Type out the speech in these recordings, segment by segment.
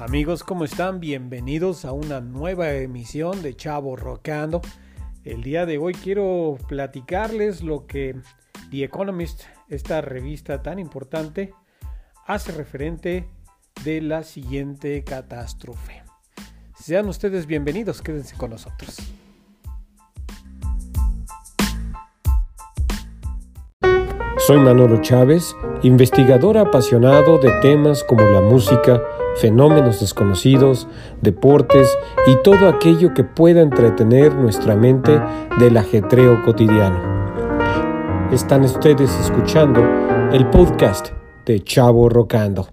Amigos, ¿cómo están? Bienvenidos a una nueva emisión de Chavo Rocando. El día de hoy quiero platicarles lo que The Economist, esta revista tan importante, hace referente de la siguiente catástrofe. Sean ustedes bienvenidos, quédense con nosotros. Soy Manolo Chávez, investigador apasionado de temas como la música, fenómenos desconocidos, deportes y todo aquello que pueda entretener nuestra mente del ajetreo cotidiano. Están ustedes escuchando el podcast de Chavo Rocando.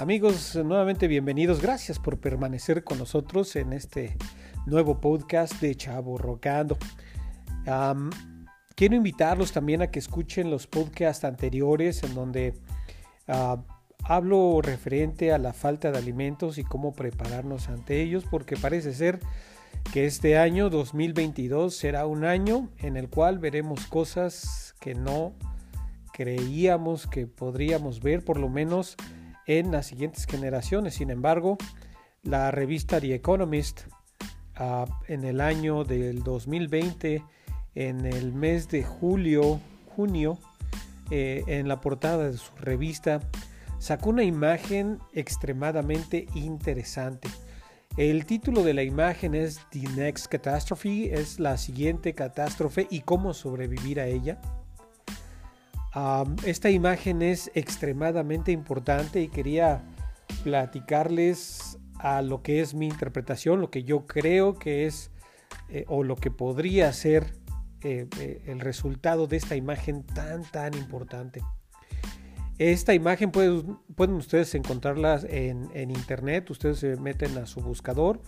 Amigos, nuevamente bienvenidos. Gracias por permanecer con nosotros en este nuevo podcast de Chavo Rocando. quiero invitarlos también a que escuchen los podcasts anteriores en donde ah, hablo referente a la falta de alimentos y cómo prepararnos ante ellos, porque parece ser que este año 2022 será un año en el cual veremos cosas que no creíamos que podríamos ver, por lo menos en las siguientes generaciones. Sin embargo, la revista The Economist en el año del 2020, en el mes de julio, junio, eh, en la portada de su revista, sacó una imagen extremadamente interesante. El título de la imagen es The Next Catastrophe, es la siguiente catástrofe y cómo sobrevivir a ella esta imagen es extremadamente importante y quería platicarles a lo que es mi interpretación, lo que yo creo que es eh, o lo que podría ser eh, eh, el resultado de esta imagen tan tan importante. Esta imagen pueden ustedes encontrarla en, en, internet, ustedes se meten a su buscador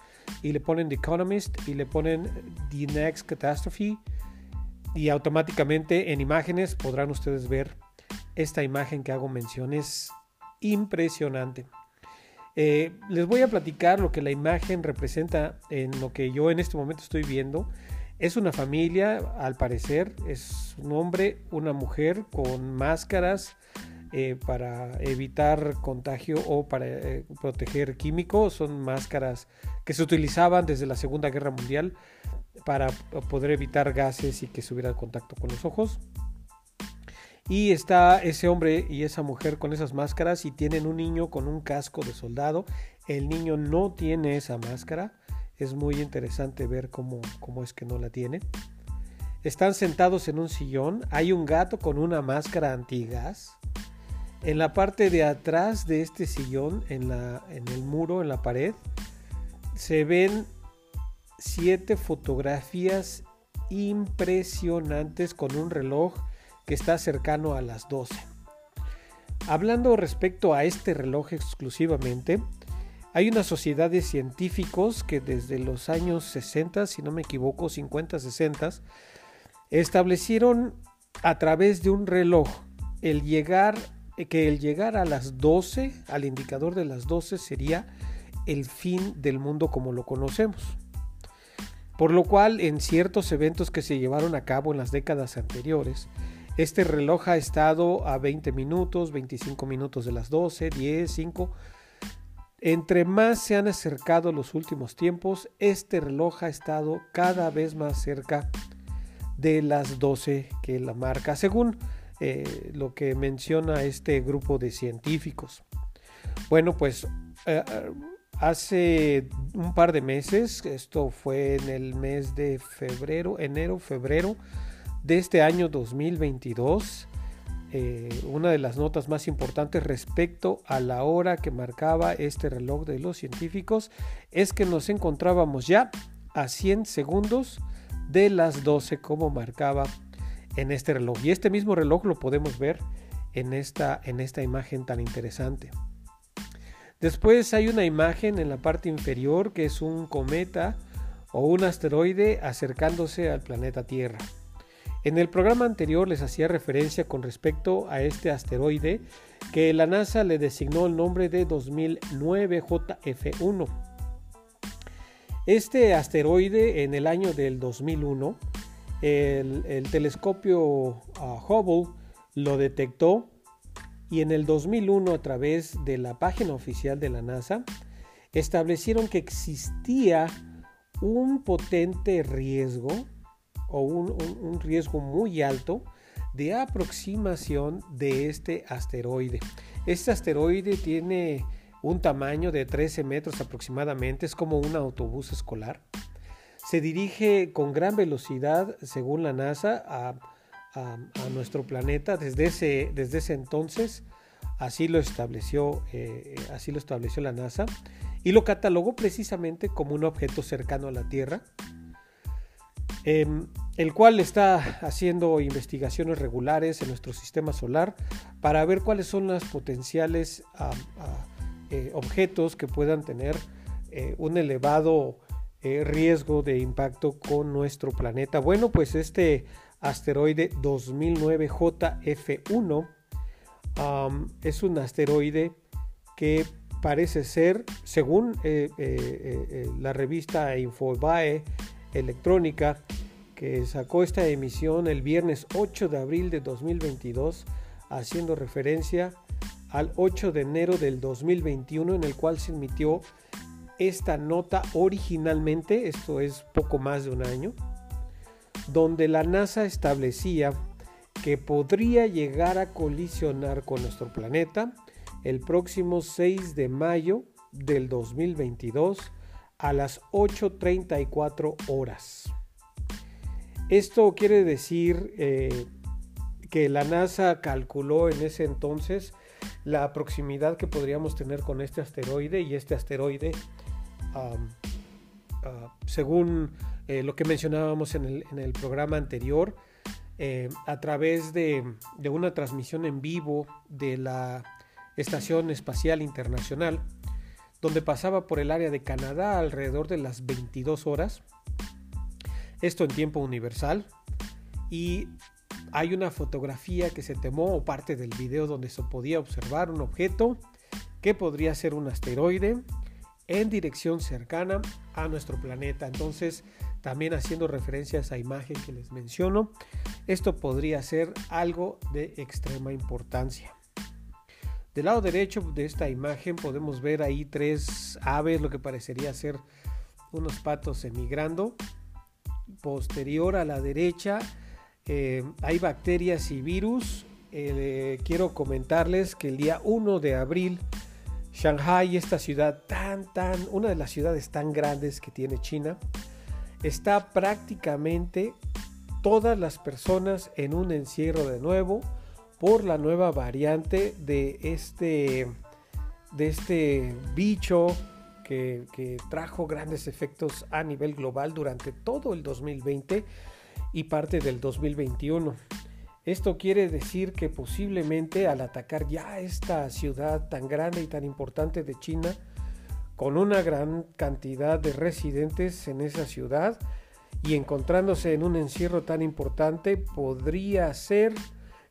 y le ponen The Economist y le ponen The Next Catastrophe y automáticamente en imágenes podrán ustedes ver esta imagen que hago mención. Es impresionante. Eh, les voy a platicar lo que la imagen representa en lo que yo en este momento estoy viendo. Es una familia, al parecer, es un hombre, una mujer con máscaras eh, para evitar contagio o para eh, proteger químicos. Son máscaras que se utilizaban desde la Segunda Guerra Mundial para poder evitar gases y que se hubiera contacto con los ojos. Y está ese hombre y esa mujer con esas máscaras y tienen un niño con un casco de soldado. El niño no tiene esa máscara. Es muy interesante ver cómo, cómo es que no la tiene. Están sentados en un sillón. Hay un gato con una máscara antigas. En la parte de atrás de este sillón, en, la, en el muro, en la pared, se ven siete fotografías impresionantes con un reloj que está cercano a las 12. Hablando respecto a este reloj exclusivamente, hay una sociedad de científicos que desde los años 60, si no me equivoco, 50, 60, establecieron a través de un reloj el llegar que el llegar a las 12, al indicador de las 12 sería el fin del mundo como lo conocemos. Por lo cual, en ciertos eventos que se llevaron a cabo en las décadas anteriores, este reloj ha estado a 20 minutos, 25 minutos de las 12, 10, 5. Entre más se han acercado los últimos tiempos, este reloj ha estado cada vez más cerca de las 12 que la marca, según eh, lo que menciona este grupo de científicos. Bueno, pues eh, Hace un par de meses, esto fue en el mes de febrero, enero, febrero de este año 2022, eh, una de las notas más importantes respecto a la hora que marcaba este reloj de los científicos es que nos encontrábamos ya a 100 segundos de las 12 como marcaba en este reloj. Y este mismo reloj lo podemos ver en esta, en esta imagen tan interesante. Después hay una imagen en la parte inferior que es un cometa o un asteroide acercándose al planeta Tierra. En el programa anterior les hacía referencia con respecto a este asteroide que la NASA le designó el nombre de 2009 JF1. Este asteroide en el año del 2001 el, telescopio ah, Hubble lo detectó y en el 2001 a través de la página oficial de la NASA establecieron que existía un potente riesgo o un, riesgo muy alto de aproximación de este asteroide. Este asteroide tiene un tamaño de 13 metros aproximadamente, es como un autobús escolar. Se dirige con gran velocidad, según la NASA, a, nuestro planeta desde ese, desde ese entonces. Así lo, estableció, eh, así lo estableció la NASA y lo catalogó precisamente como un objeto cercano a la Tierra, em, el cual está haciendo investigaciones regulares en nuestro sistema solar para ver cuáles son los potenciales eh, objetos que puedan tener eh, un elevado eh, riesgo de impacto con nuestro planeta. Bueno, pues este asteroide 2009 JF1 es un asteroide que parece ser, según la revista Infobae Electrónica, que sacó esta emisión el viernes 8 de abril de 2022, haciendo referencia al 8 de enero del 2021, en el cual se emitió esta nota originalmente, esto es poco más de un año, donde la NASA establecía que podría llegar a colisionar con nuestro planeta el próximo 6 de mayo del 2022 a las 8.34 horas. Esto quiere decir eh, que la NASA calculó en ese entonces la proximidad que podríamos tener con este asteroide y este asteroide, ah, según eh, lo que mencionábamos en el, programa anterior, eh, a través de, de, una transmisión en vivo de la Estación Espacial Internacional, donde pasaba por el área de Canadá alrededor de las 22 horas, esto en tiempo universal, y hay una fotografía que se tomó o parte del video donde se podía observar un objeto que podría ser un asteroide en dirección cercana a nuestro planeta. Entonces, también haciendo referencia a esa imagen que les menciono, esto podría ser algo de extrema importancia. Del lado derecho de esta imagen podemos ver ahí tres aves, lo que parecería ser unos patos emigrando. Posterior a la derecha eh, hay bacterias y virus. Eh, quiero comentarles que el día 1 de abril, Shanghai, esta ciudad tan, tan, una de las ciudades tan grandes que tiene China, está prácticamente todas las personas en un encierro de nuevo por la nueva variante de este, de este bicho que, trajo grandes efectos a nivel global durante todo el 2020 y parte del 2021. Esto quiere decir que posiblemente al atacar ya esta ciudad tan grande y tan importante de China, con una gran cantidad de residentes en esa ciudad y encontrándose en un encierro tan importante, podría ser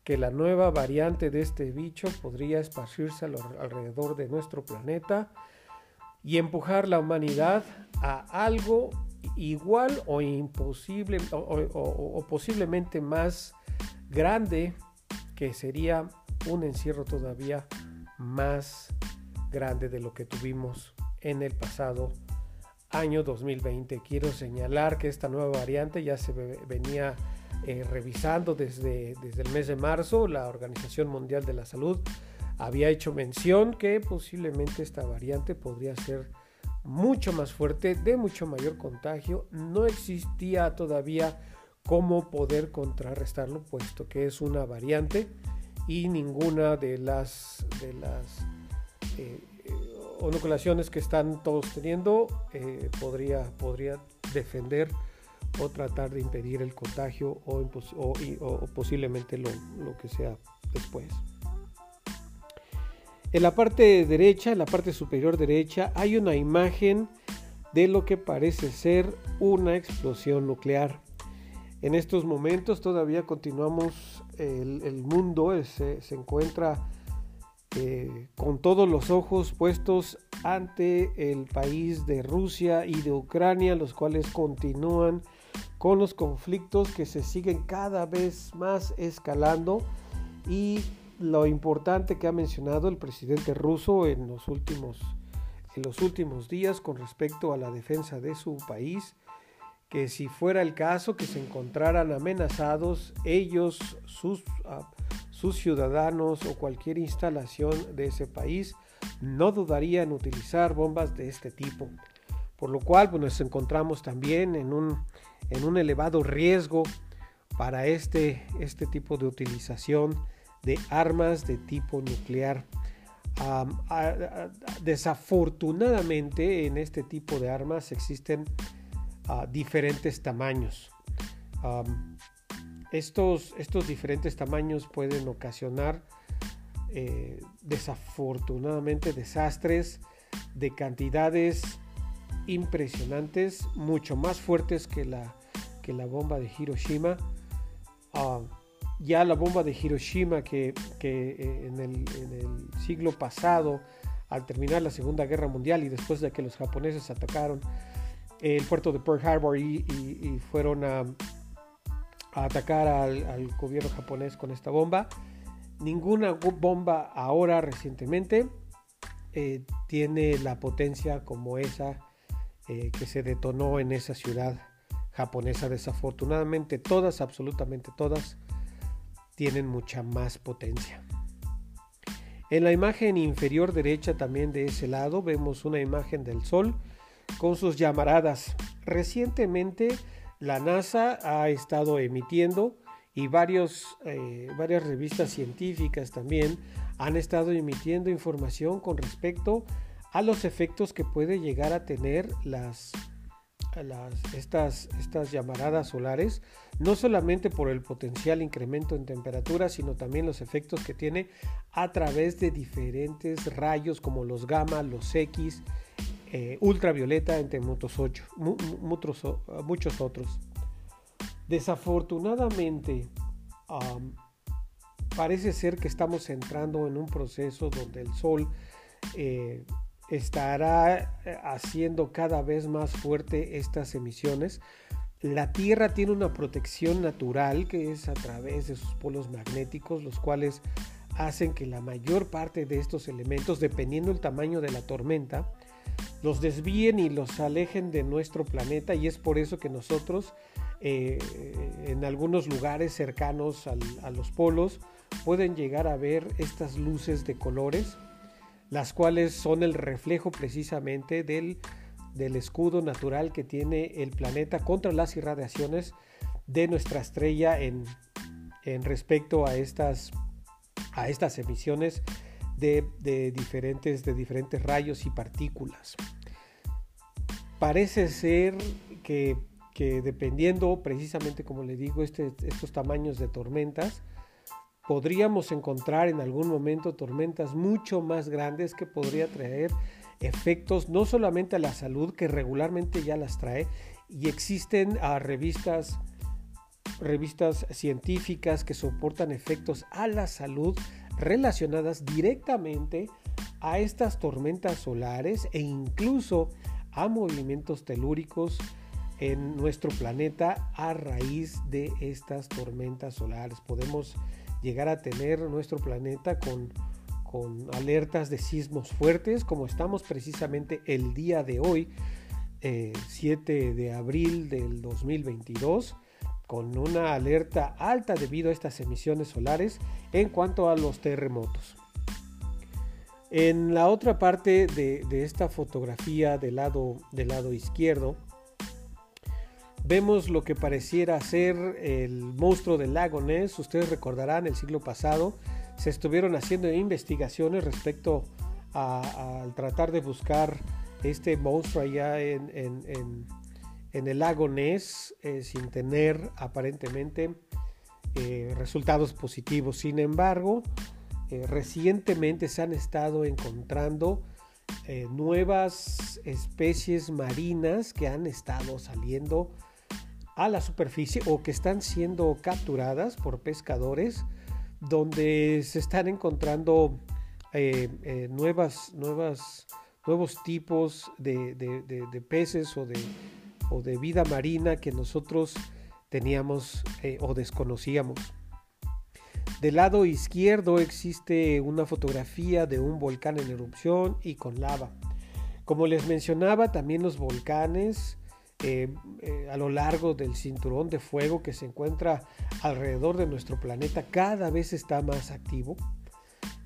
que la nueva variante de este bicho podría esparcirse alrededor de nuestro planeta y empujar la humanidad a algo igual o imposible o, posiblemente más grande que sería un encierro todavía más grande de lo que tuvimos en el pasado año 2020. Quiero señalar que esta nueva variante ya se venía eh, revisando desde, desde el mes de marzo, la Organización Mundial de la Salud había hecho mención que posiblemente esta variante podría ser mucho más fuerte, de mucho mayor contagio. No existía todavía cómo poder contrarrestarlo, puesto que es una variante y ninguna de las, de eh, que están todos teniendo eh, podría defender o tratar de impedir el contagio o, posiblemente lo, que sea después. En la parte derecha, en la parte superior derecha, hay una imagen de lo que parece ser una explosión nuclear. En estos momentos todavía continuamos, el, mundo se, encuentra eh, con todos los ojos puestos ante el país de Rusia y de Ucrania, los cuales continúan con los conflictos que se siguen cada vez más escalando y lo importante que ha mencionado el presidente ruso en los últimos, en los últimos días con respecto a la defensa de su país, que si fuera el caso que se encontraran amenazados ellos, sus, ah, sus ciudadanos o cualquier instalación de ese país, no dudaría en utilizar bombas de este tipo. Por lo cual pues, nos encontramos también en un, en un elevado riesgo para este, este tipo de utilización de armas de tipo nuclear. desafortunadamente en este tipo de armas existen ah, diferentes tamaños. estos, estos diferentes tamaños pueden ocasionar eh, desafortunadamente desastres de cantidades impresionantes, mucho más fuertes que la, que la bomba de Hiroshima. Ya la bomba de Hiroshima que, eh, en, el, siglo pasado, al terminar la Segunda Guerra Mundial y después de que los japoneses atacaron el puerto de Pearl Harbor y, fueron a, atacar al, al, gobierno japonés con esta bomba, Ninguna bomba ahora recientemente eh, tiene la potencia como esa eh, que se detonó en esa ciudad japonesa. Desafortunadamente todas, absolutamente todas, tienen mucha más potencia. En la imagen inferior derecha también de ese lado vemos una imagen del Sol con sus llamaradas. Recientemente la NASA ha estado emitiendo y eh, varias revistas científicas también han estado emitiendo información con respecto a los efectos que puede llegar a tener las, estas, estas llamaradas solares, no solamente por el potencial incremento en temperatura, sino también los efectos que tiene a través de diferentes rayos como los gamma, los X, eh, ultravioleta, entre muchos, muchos otros. Desafortunadamente, parece ser que estamos entrando en un proceso donde el Sol eh, estará eh, haciendo cada vez más fuerte estas emisiones. La Tierra tiene una protección natural que es a través de sus polos magnéticos, los cuales hacen que la mayor parte de estos elementos, dependiendo del tamaño de la tormenta, los desvíen y los alejen de nuestro planeta y es por eso que nosotros eh, en algunos lugares cercanos a los polos pueden llegar a ver estas luces de colores, las cuales son el reflejo precisamente del, del escudo natural que tiene el planeta contra las irradiaciones de nuestra estrella en, en respecto a estas, a estas emisiones de, de, diferentes, de diferentes rayos y partículas. Parece ser que que dependiendo precisamente, como le digo, este, estos tamaños de tormentas, podríamos encontrar en algún momento tormentas mucho más grandes que podría traer efectos no solamente a la salud, que regularmente ya las trae, y existen ah, revistas, revistas científicas que soportan efectos a la salud relacionadas directamente a estas tormentas solares e incluso a movimientos telúricos en nuestro planeta a raíz de estas tormentas solares. Podemos llegar a tener nuestro planeta con, con alertas de sismos fuertes, como estamos precisamente el día de hoy, 7 eh, de abril del 2022 con una alerta alta debido a estas emisiones solares en cuanto a los terremotos. En la otra parte de, de esta fotografía del lado, del lado izquierdo Vemos lo que pareciera ser el monstruo del lago Ness. Ustedes recordarán, el siglo pasado se estuvieron haciendo investigaciones respecto al tratar de buscar este monstruo allá en, el lago Ness eh, sin tener aparentemente eh, resultados positivos. Sin embargo, eh, recientemente se han estado encontrando nuevas especies marinas que han estado saliendo a la superficie o que están siendo capturadas por pescadores donde se están encontrando eh, eh, nuevas, nuevas, nuevos tipos de, peces o de, o de vida marina que nosotros teníamos eh, o desconocíamos. Del lado izquierdo existe una fotografía de un volcán en erupción y con lava. Como les mencionaba, también los volcanes eh, eh, a lo largo del cinturón de fuego que se encuentra alrededor de nuestro planeta cada vez está más activo.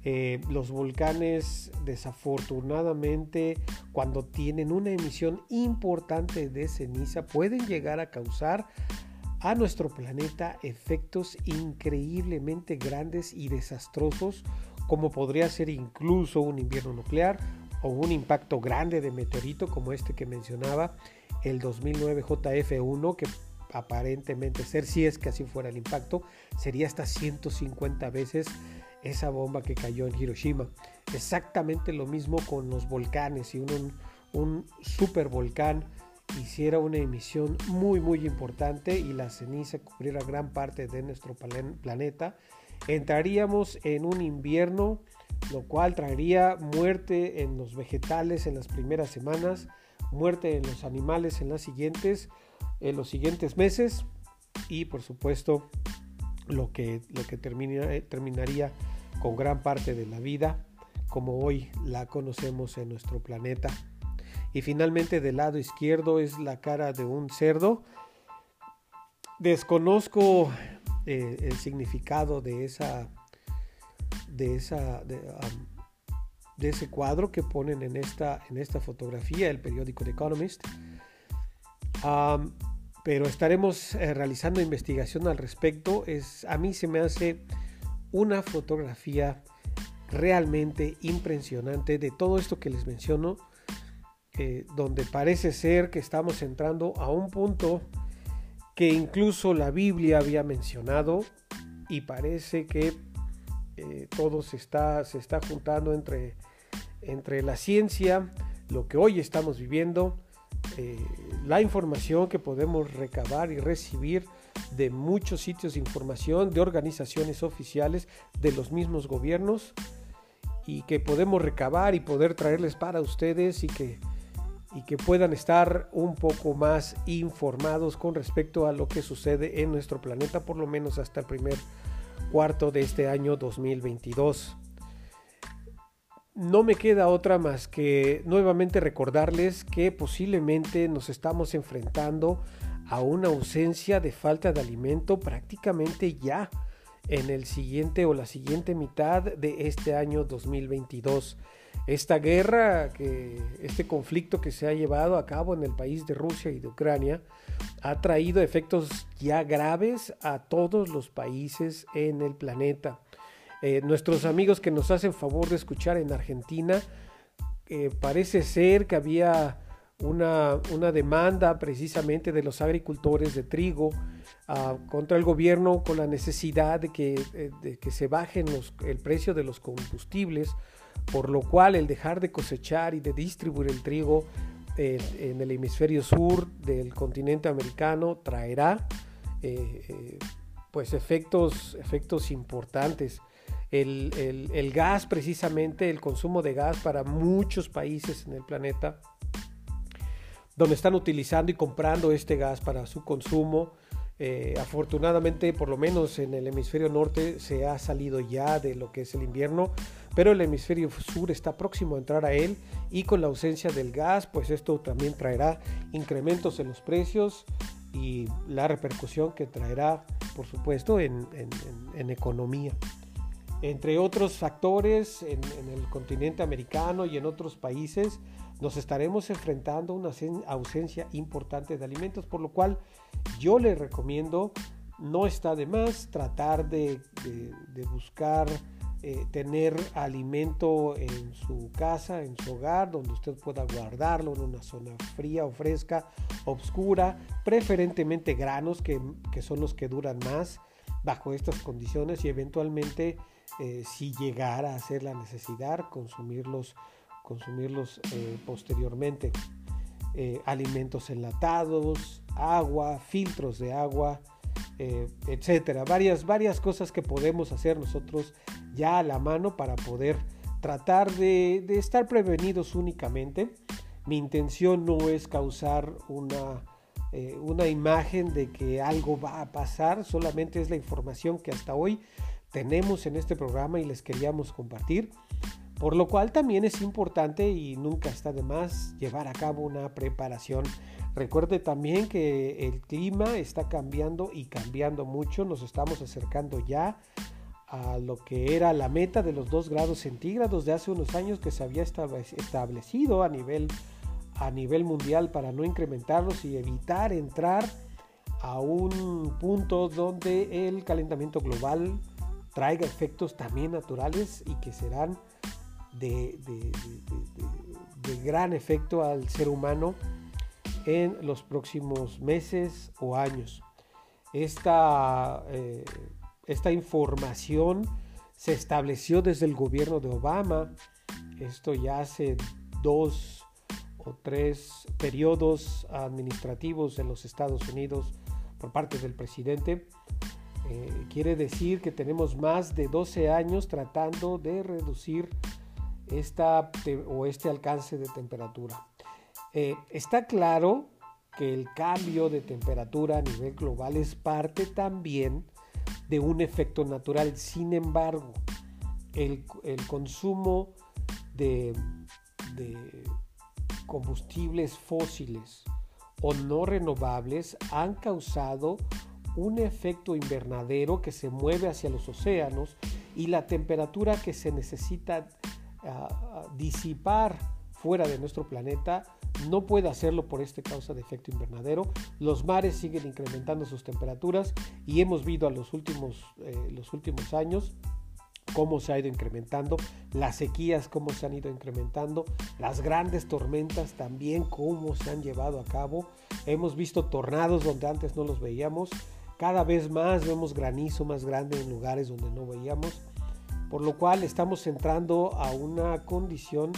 Eh, los volcanes desafortunadamente cuando tienen una emisión importante de ceniza pueden llegar a causar a nuestro planeta efectos increíblemente grandes y desastrosos como podría ser incluso un invierno nuclear o un impacto grande de meteorito como este que mencionaba el 2009 JF1 que aparentemente ser si es que así fuera el impacto sería hasta 150 veces esa bomba que cayó en Hiroshima. Exactamente lo mismo con los volcanes. Si un, un super volcán hiciera una emisión muy muy importante y la ceniza cubriera gran parte de nuestro planeta, entraríamos en un invierno, lo cual traería muerte en los vegetales en las primeras semanas, muerte en los animales en las siguientes, en los siguientes meses y por supuesto lo que, lo que eh, terminaría con gran parte de la vida como hoy la conocemos en nuestro planeta. Y finalmente del lado izquierdo es la cara de un cerdo. Desconozco eh, el significado de esa de esa de, ese cuadro que ponen en esta en esta fotografía el periódico The Economist. Pero estaremos eh, realizando investigación al respecto. Es a mí se me hace una fotografía realmente impresionante de todo esto que les menciono, eh, donde parece ser que estamos entrando a un punto que incluso la Biblia había mencionado y parece que eh, todo se está, se está juntando entre, entre la ciencia, lo que hoy estamos viviendo, eh, la información que podemos recabar y recibir de muchos sitios de información, de organizaciones oficiales, de los mismos gobiernos y que podemos recabar y poder traerles para ustedes y que, y que puedan estar un poco más informados con respecto a lo que sucede en nuestro planeta, por lo menos hasta el primer cuarto de este año 2022. No me queda otra más que nuevamente recordarles que posiblemente nos estamos enfrentando a una ausencia de falta de alimento prácticamente ya en el siguiente o la siguiente mitad de este año 2022. Esta guerra, que, este conflicto que se ha llevado a cabo en el país de Rusia y de Ucrania, ha traído efectos ya graves a todos los países en el planeta. Eh, nuestros amigos que nos hacen favor de escuchar en Argentina, eh, parece ser que había una, demanda precisamente de los agricultores de trigo ah, contra el gobierno con la necesidad de que, eh, que se bajen el precio de los combustibles, por lo cual el dejar de cosechar y de distribuir el trigo eh, en el hemisferio sur del continente americano traerá eh, pues efectos, efectos importantes. El, gas precisamente, el consumo de gas para muchos países en el planeta donde están utilizando y comprando este gas para su consumo. Eh, afortunadamente, por lo menos en el hemisferio norte, se ha salido ya de lo que es el invierno, pero el hemisferio sur está próximo a entrar a él y con la ausencia del gas, pues esto también traerá incrementos en los precios y la repercusión que traerá, por supuesto, en, economía. Entre otros factores, en el continente americano y en otros países, nos estaremos enfrentando a una ausencia importante de alimentos, por lo cual yo les recomiendo, no está de más tratar de, buscar eh, tener alimento en su casa, en su hogar, donde usted pueda guardarlo en una zona fría o fresca, oscura, preferentemente granos que, son los que duran más bajo estas condiciones y eventualmente eh, si llegara a ser la necesidad consumirlos consumirlos eh, posteriormente. Alimentos enlatados, agua, filtros de agua, eh, etcétera. Varias, varias cosas que podemos hacer nosotros ya a la mano para poder tratar de, estar prevenidos únicamente. Mi intención no es causar una eh, una imagen de que algo va a pasar, solamente es la información que hasta hoy tenemos en este programa y les queríamos compartir. Por lo cual también es importante y nunca está de más llevar a cabo una preparación. Recuerde también que el clima está cambiando y cambiando mucho. Nos estamos acercando ya a lo que era la meta de los 2 grados centígrados de hace unos años que se había establecido a nivel, a nivel mundial para no incrementarlos y evitar entrar a un punto donde el calentamiento global traiga efectos también naturales y que serán de, gran efecto al ser humano en los próximos meses o años. Esta, eh, esta información se estableció desde el gobierno de Obama. Esto ya hace dos o tres periodos administrativos en los Estados Unidos por parte del presidente. Eh, quiere decir que tenemos más de 12 años tratando de reducir esta, o este alcance de temperatura. Eh, está claro que el cambio de temperatura a nivel global es parte también de un efecto natural. Sin embargo, el, consumo de, de combustibles fósiles o no renovables han causado un efecto invernadero que se mueve hacia los océanos y la temperatura que se necesita disipar fuera de nuestro planeta no puede hacerlo por esta causa de efecto invernadero. Los mares siguen incrementando sus temperaturas y hemos visto a los últimos, eh, los últimos años cómo se ha ido incrementando, las sequías cómo se han ido incrementando, las grandes tormentas también cómo se han llevado a cabo. Hemos visto tornados donde antes no los veíamos. Cada vez más vemos granizo más grande en lugares donde no veíamos por lo cual estamos entrando a una condición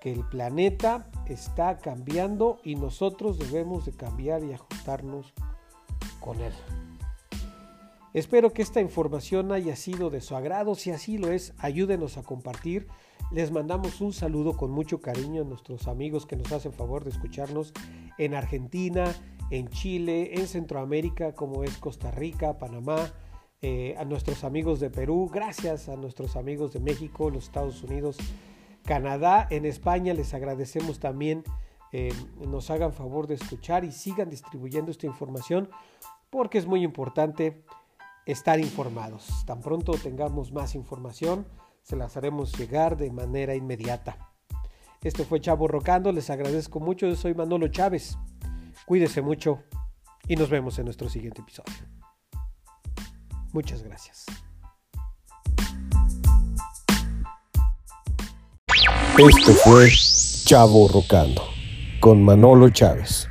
que el planeta está cambiando y nosotros debemos de cambiar y ajustarnos con él. Espero que esta información haya sido de su agrado. Si así lo es, ayúdenos a compartir. Les mandamos un saludo con mucho cariño a nuestros amigos que nos hacen favor de escucharnos en Argentina, en Chile, en Centroamérica como es Costa Rica, Panamá, eh, a nuestros amigos de Perú, gracias a nuestros amigos de México, los Estados Unidos, Canadá, en España. Les agradecemos también eh, nos hagan favor de escuchar y sigan distribuyendo esta información porque es muy importante estar informados. Tan pronto tengamos más información, se las haremos llegar de manera inmediata. Esto fue Chavo Rocando, les agradezco mucho, yo soy Manolo Chávez. Cuídese mucho y nos vemos en nuestro siguiente episodio. Muchas gracias. Esto fue Chavo Rocando con Manolo Chávez.